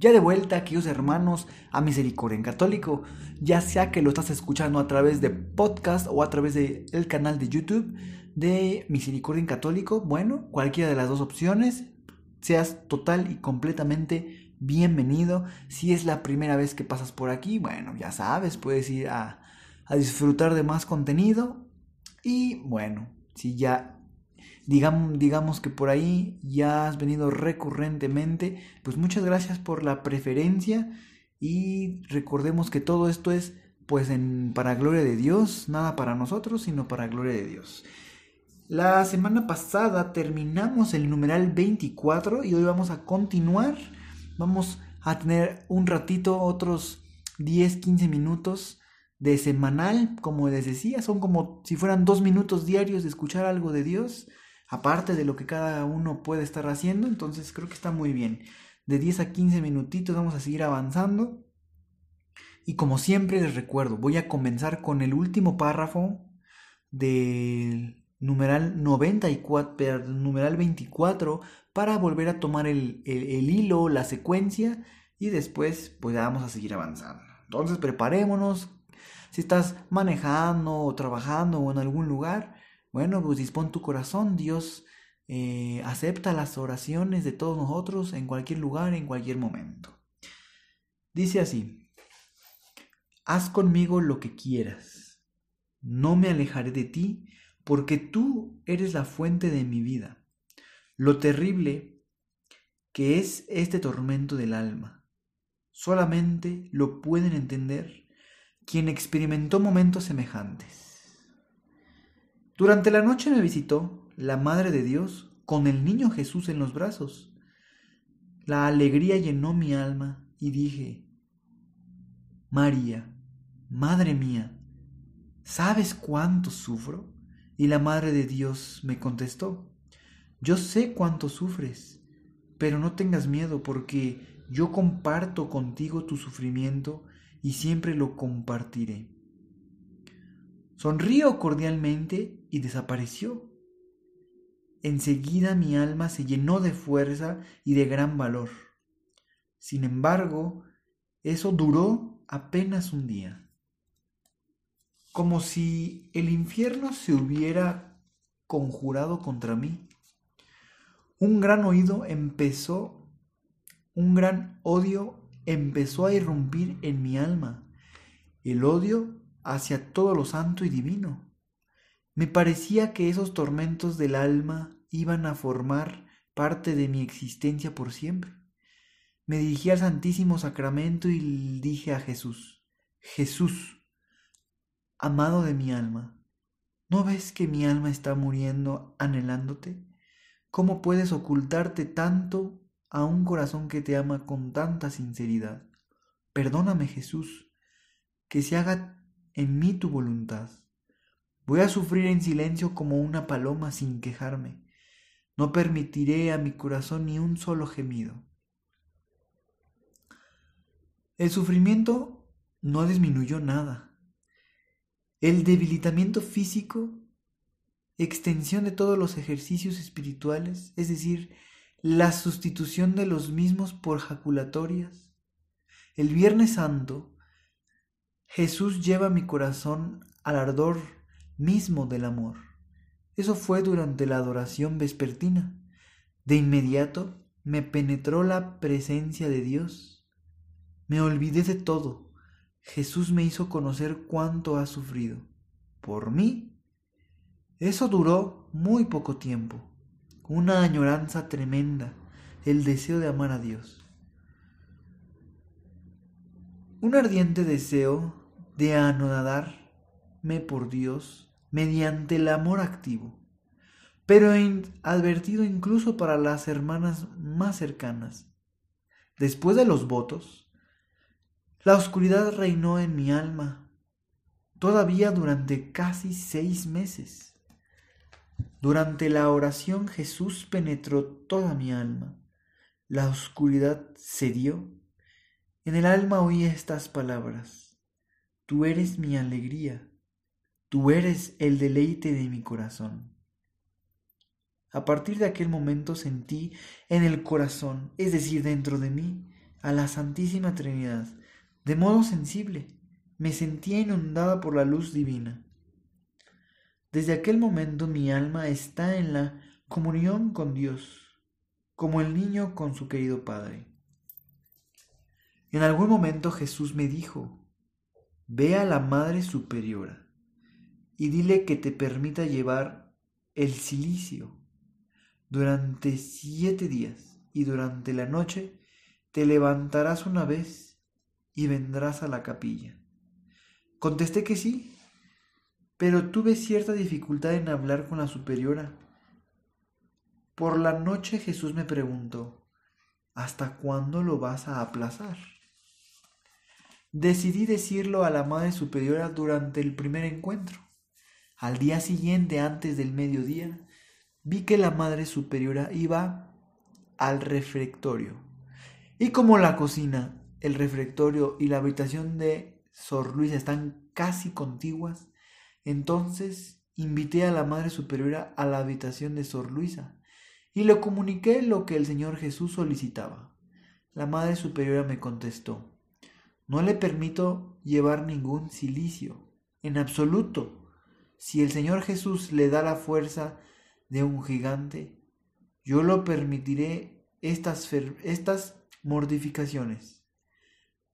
Ya de vuelta, queridos hermanos, a Misericordia en Católico, ya sea que lo estás escuchando a través de podcast o a través del canal de YouTube de Misericordia en Católico, bueno, cualquiera de las dos opciones, seas total y completamente bienvenido. Si es la primera vez que pasas por aquí, bueno, ya sabes, puedes ir a, a disfrutar de más contenido. Y bueno, si ya digamos, digamos que por ahí ya has venido recurrentemente, pues muchas gracias por la preferencia y recordemos que todo esto es pues en, para gloria de Dios, nada para nosotros, sino para gloria de Dios. La semana pasada terminamos el numeral 24 y hoy vamos a continuar. Vamos a tener un ratito, otros 10, 15 minutos de semanal, como les decía, son como si fueran dos minutos diarios de escuchar algo de Dios, aparte de lo que cada uno puede estar haciendo, entonces creo que está muy bien. De 10 a 15 minutitos vamos a seguir avanzando. Y como siempre les recuerdo, voy a comenzar con el último párrafo del numeral 94, numeral 24, para volver a tomar el, hilo, la secuencia, y después pues vamos a seguir avanzando. Entonces preparémonos. Si estás manejando o trabajando o en algún lugar, bueno, pues dispón tu corazón. Dios eh, acepta las oraciones de todos nosotros en cualquier lugar, en cualquier momento. Dice así, haz conmigo lo que quieras. No me alejaré de ti porque tú eres la fuente de mi vida. Lo terrible que es este tormento del alma, solamente lo pueden entender quien experimentó momentos semejantes. Durante la noche me visitó la Madre de Dios con el niño Jesús en los brazos. La alegría llenó mi alma y dije, María, Madre mía, ¿sabes cuánto sufro? Y la Madre de Dios me contestó, yo sé cuánto sufres, pero no tengas miedo porque yo comparto contigo tu sufrimiento y siempre lo compartiré. Sonrío cordialmente y desapareció. Enseguida mi alma se llenó de fuerza y de gran valor. Sin embargo, eso duró apenas un día como si el infierno se hubiera conjurado contra mí. Un gran oído empezó, un gran odio empezó a irrumpir en mi alma, el odio hacia todo lo santo y divino. Me parecía que esos tormentos del alma iban a formar parte de mi existencia por siempre. Me dirigí al Santísimo Sacramento y dije a Jesús, Jesús, Amado de mi alma, ¿no ves que mi alma está muriendo anhelándote? ¿Cómo puedes ocultarte tanto a un corazón que te ama con tanta sinceridad? Perdóname Jesús, que se haga en mí tu voluntad. Voy a sufrir en silencio como una paloma sin quejarme. No permitiré a mi corazón ni un solo gemido. El sufrimiento no disminuyó nada el debilitamiento físico, extensión de todos los ejercicios espirituales, es decir, la sustitución de los mismos por jaculatorias. El Viernes Santo, Jesús lleva mi corazón al ardor mismo del amor. Eso fue durante la adoración vespertina. De inmediato me penetró la presencia de Dios. Me olvidé de todo Jesús me hizo conocer cuánto ha sufrido. Por mí. Eso duró muy poco tiempo. Una añoranza tremenda, el deseo de amar a Dios. Un ardiente deseo de anonadarme por Dios mediante el amor activo, pero advertido incluso para las hermanas más cercanas. Después de los votos, la oscuridad reinó en mi alma, todavía durante casi seis meses. Durante la oración Jesús penetró toda mi alma. La oscuridad cedió. En el alma oí estas palabras. Tú eres mi alegría. Tú eres el deleite de mi corazón. A partir de aquel momento sentí en el corazón, es decir, dentro de mí, a la Santísima Trinidad, de modo sensible. Me sentía inundada por la luz divina. Desde aquel momento mi alma está en la comunión con Dios, como el niño con su querido Padre. En algún momento Jesús me dijo, ve a la Madre Superiora y dile que te permita llevar el silicio durante siete días y durante la noche te levantarás una vez y vendrás a la capilla. Contesté que sí, pero tuve cierta dificultad en hablar con la superiora. Por la noche Jesús me preguntó, ¿hasta cuándo lo vas a aplazar? Decidí decirlo a la Madre Superiora durante el primer encuentro. Al día siguiente, antes del mediodía, vi que la Madre Superiora iba al refectorio. Y como la cocina, el refectorio y la habitación de Sor Luisa están casi contiguas, entonces invité a la Madre Superiora a la habitación de Sor Luisa y le comuniqué lo que el Señor Jesús solicitaba. La Madre Superiora me contestó, no le permito llevar ningún silicio, en absoluto. Si el Señor Jesús le da la fuerza de un gigante, yo lo permitiré estas, estas mortificaciones.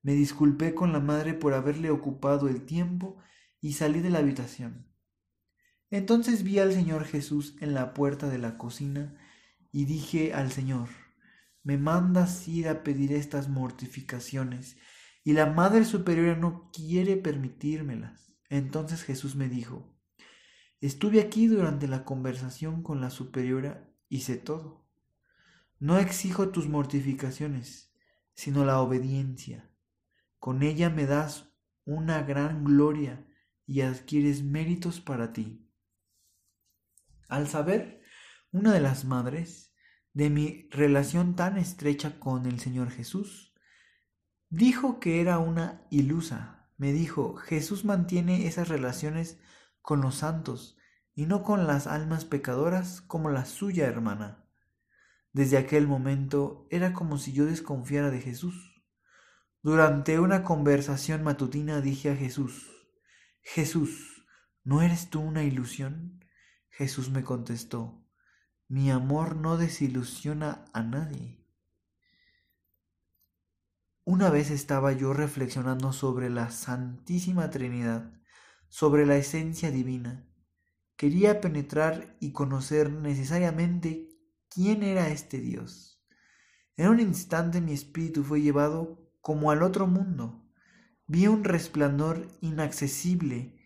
Me disculpé con la madre por haberle ocupado el tiempo y salí de la habitación. Entonces vi al Señor Jesús en la puerta de la cocina y dije al Señor, me mandas ir a pedir estas mortificaciones y la Madre Superiora no quiere permitírmelas. Entonces Jesús me dijo, Estuve aquí durante la conversación con la superiora y sé todo. No exijo tus mortificaciones, sino la obediencia. Con ella me das una gran gloria y adquieres méritos para ti. Al saber, una de las madres, de mi relación tan estrecha con el Señor Jesús, dijo que era una ilusa. Me dijo, Jesús mantiene esas relaciones con los santos y no con las almas pecadoras como la suya hermana. Desde aquel momento era como si yo desconfiara de Jesús. Durante una conversación matutina dije a Jesús, Jesús, ¿no eres tú una ilusión? Jesús me contestó, mi amor no desilusiona a nadie. Una vez estaba yo reflexionando sobre la Santísima Trinidad sobre la esencia divina. Quería penetrar y conocer necesariamente quién era este Dios. En un instante mi espíritu fue llevado como al otro mundo. Vi un resplandor inaccesible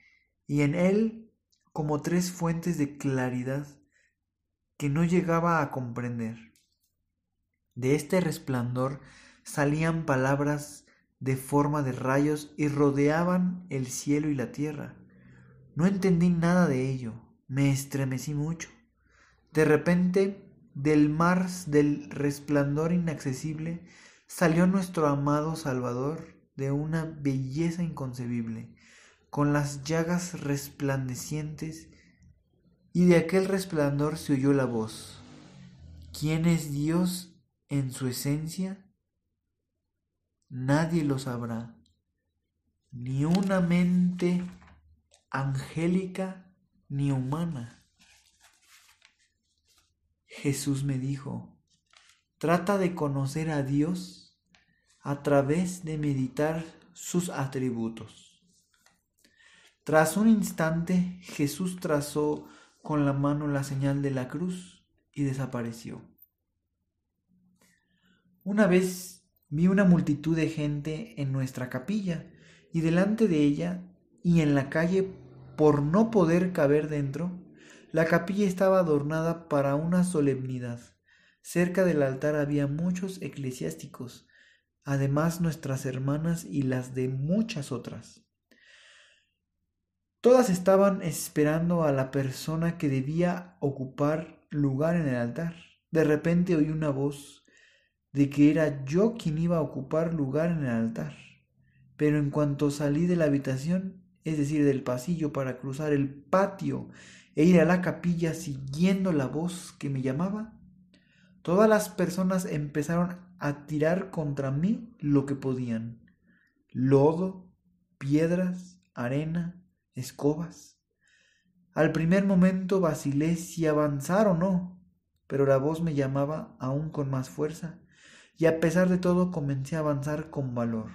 y en él como tres fuentes de claridad que no llegaba a comprender. De este resplandor salían palabras de forma de rayos y rodeaban el cielo y la tierra. No entendí nada de ello, me estremecí mucho. De repente, del mar del resplandor inaccesible, salió nuestro amado Salvador de una belleza inconcebible, con las llagas resplandecientes, y de aquel resplandor se oyó la voz. ¿Quién es Dios en su esencia? Nadie lo sabrá, ni una mente angélica ni humana. Jesús me dijo, trata de conocer a Dios a través de meditar sus atributos. Tras un instante, Jesús trazó con la mano la señal de la cruz y desapareció. Una vez vi una multitud de gente en nuestra capilla y delante de ella y en la calle por no poder caber dentro, la capilla estaba adornada para una solemnidad. Cerca del altar había muchos eclesiásticos, además nuestras hermanas y las de muchas otras. Todas estaban esperando a la persona que debía ocupar lugar en el altar. De repente oí una voz de que era yo quien iba a ocupar lugar en el altar. Pero en cuanto salí de la habitación, es decir, del pasillo para cruzar el patio e ir a la capilla siguiendo la voz que me llamaba, todas las personas empezaron a tirar contra mí lo que podían. Lodo, piedras, arena, escobas. Al primer momento vacilé si avanzar o no, pero la voz me llamaba aún con más fuerza, y a pesar de todo comencé a avanzar con valor.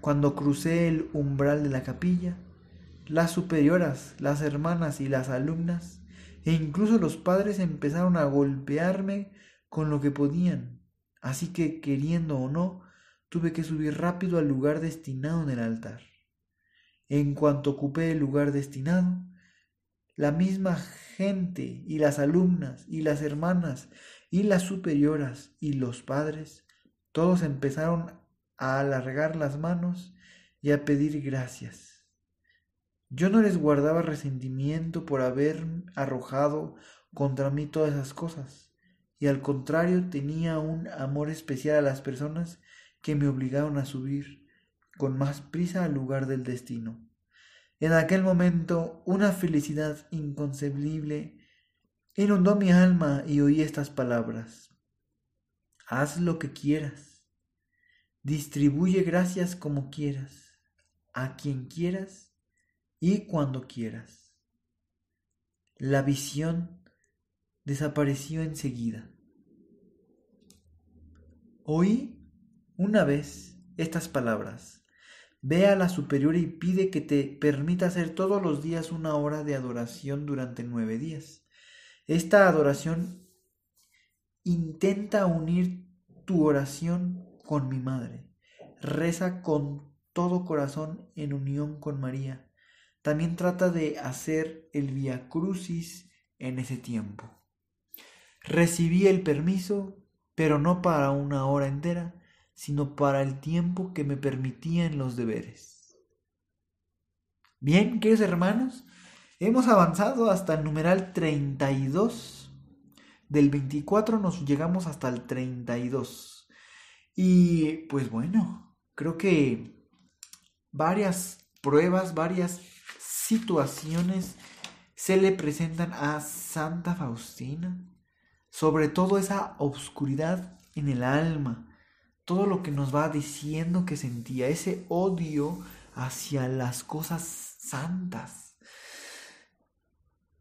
Cuando crucé el umbral de la capilla, las superioras, las hermanas y las alumnas, e incluso los padres empezaron a golpearme con lo que podían, así que, queriendo o no, tuve que subir rápido al lugar destinado en el altar. En cuanto ocupé el lugar destinado, la misma gente y las alumnas y las hermanas y las superioras y los padres, todos empezaron a alargar las manos y a pedir gracias. Yo no les guardaba resentimiento por haber arrojado contra mí todas esas cosas, y al contrario tenía un amor especial a las personas que me obligaron a subir con más prisa al lugar del destino. En aquel momento una felicidad inconcebible inundó mi alma y oí estas palabras. Haz lo que quieras, distribuye gracias como quieras, a quien quieras y cuando quieras. La visión desapareció enseguida. Oí una vez estas palabras. Ve a la superior y pide que te permita hacer todos los días una hora de adoración durante nueve días. Esta adoración intenta unir tu oración con mi madre. Reza con todo corazón en unión con María. También trata de hacer el Via Crucis en ese tiempo. Recibí el permiso, pero no para una hora entera, sino para el tiempo que me permitían los deberes. Bien, queridos hermanos, hemos avanzado hasta el numeral 32. Del 24 nos llegamos hasta el 32. Y pues bueno, creo que varias pruebas, varias situaciones se le presentan a Santa Faustina, sobre todo esa obscuridad en el alma, todo lo que nos va diciendo que sentía, ese odio hacia las cosas santas.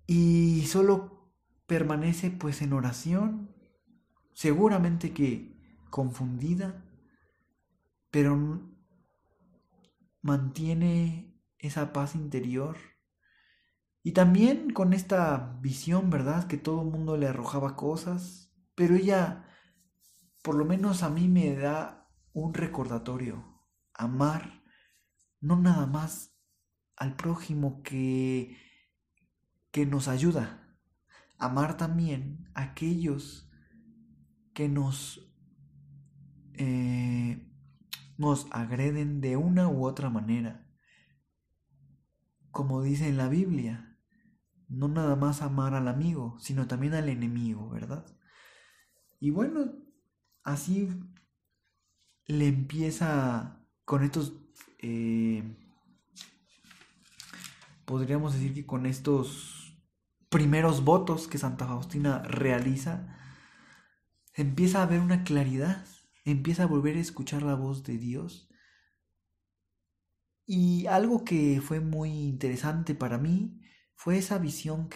Y solo permanece pues en oración, seguramente que confundida, pero mantiene esa paz interior. Y también con esta visión, ¿verdad? Que todo el mundo le arrojaba cosas, pero ella por lo menos a mí me da un recordatorio. Amar no nada más al prójimo que, que nos ayuda. Amar también a aquellos que nos, eh, nos agreden de una u otra manera. Como dice en la Biblia, no nada más amar al amigo, sino también al enemigo, ¿verdad? Y bueno, así le empieza con estos, eh, podríamos decir que con estos primeros votos que Santa Faustina realiza, empieza a haber una claridad, empieza a volver a escuchar la voz de Dios. Y algo que fue muy interesante para mí fue esa visión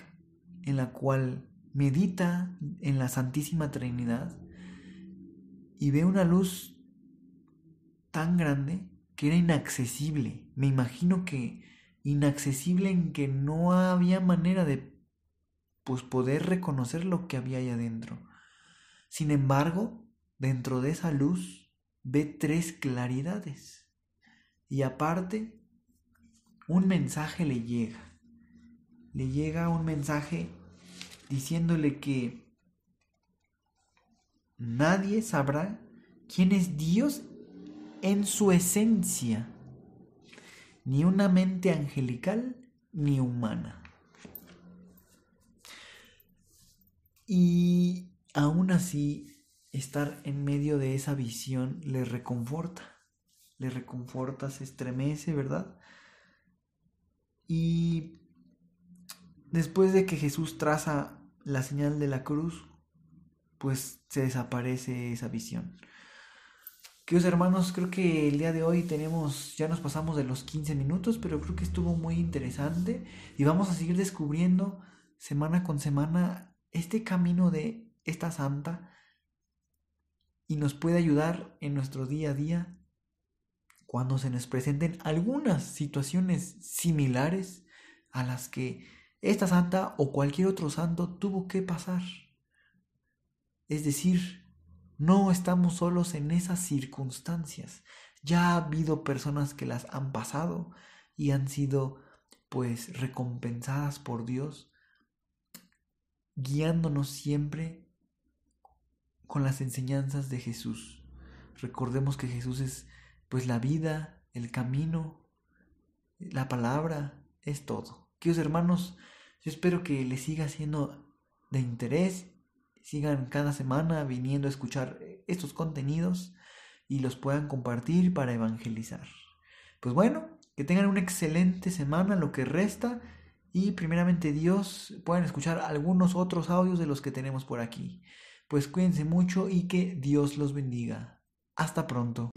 en la cual medita en la Santísima Trinidad y ve una luz tan grande que era inaccesible. Me imagino que inaccesible en que no había manera de pues poder reconocer lo que había ahí adentro. Sin embargo, dentro de esa luz ve tres claridades. Y aparte, un mensaje le llega. Le llega un mensaje diciéndole que nadie sabrá quién es Dios en su esencia, ni una mente angelical ni humana. Y aún así, estar en medio de esa visión le reconforta, le reconforta, se estremece, ¿verdad? Y después de que Jesús traza la señal de la cruz, pues se desaparece esa visión. Queridos hermanos, creo que el día de hoy tenemos, ya nos pasamos de los 15 minutos, pero creo que estuvo muy interesante y vamos a seguir descubriendo semana con semana este camino de esta santa y nos puede ayudar en nuestro día a día cuando se nos presenten algunas situaciones similares a las que esta santa o cualquier otro santo tuvo que pasar. Es decir, no estamos solos en esas circunstancias. Ya ha habido personas que las han pasado y han sido pues recompensadas por Dios, guiándonos siempre con las enseñanzas de Jesús. Recordemos que Jesús es pues la vida, el camino, la palabra, es todo. Queridos hermanos, yo espero que les siga siendo de interés, sigan cada semana viniendo a escuchar estos contenidos y los puedan compartir para evangelizar. Pues bueno, que tengan una excelente semana, lo que resta, y primeramente Dios puedan escuchar algunos otros audios de los que tenemos por aquí. Pues cuídense mucho y que Dios los bendiga. Hasta pronto.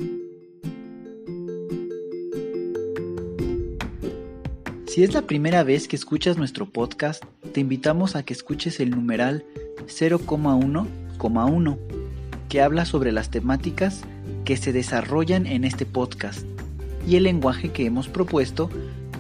Si es la primera vez que escuchas nuestro podcast, te invitamos a que escuches el numeral 0,1,1, que habla sobre las temáticas que se desarrollan en este podcast y el lenguaje que hemos propuesto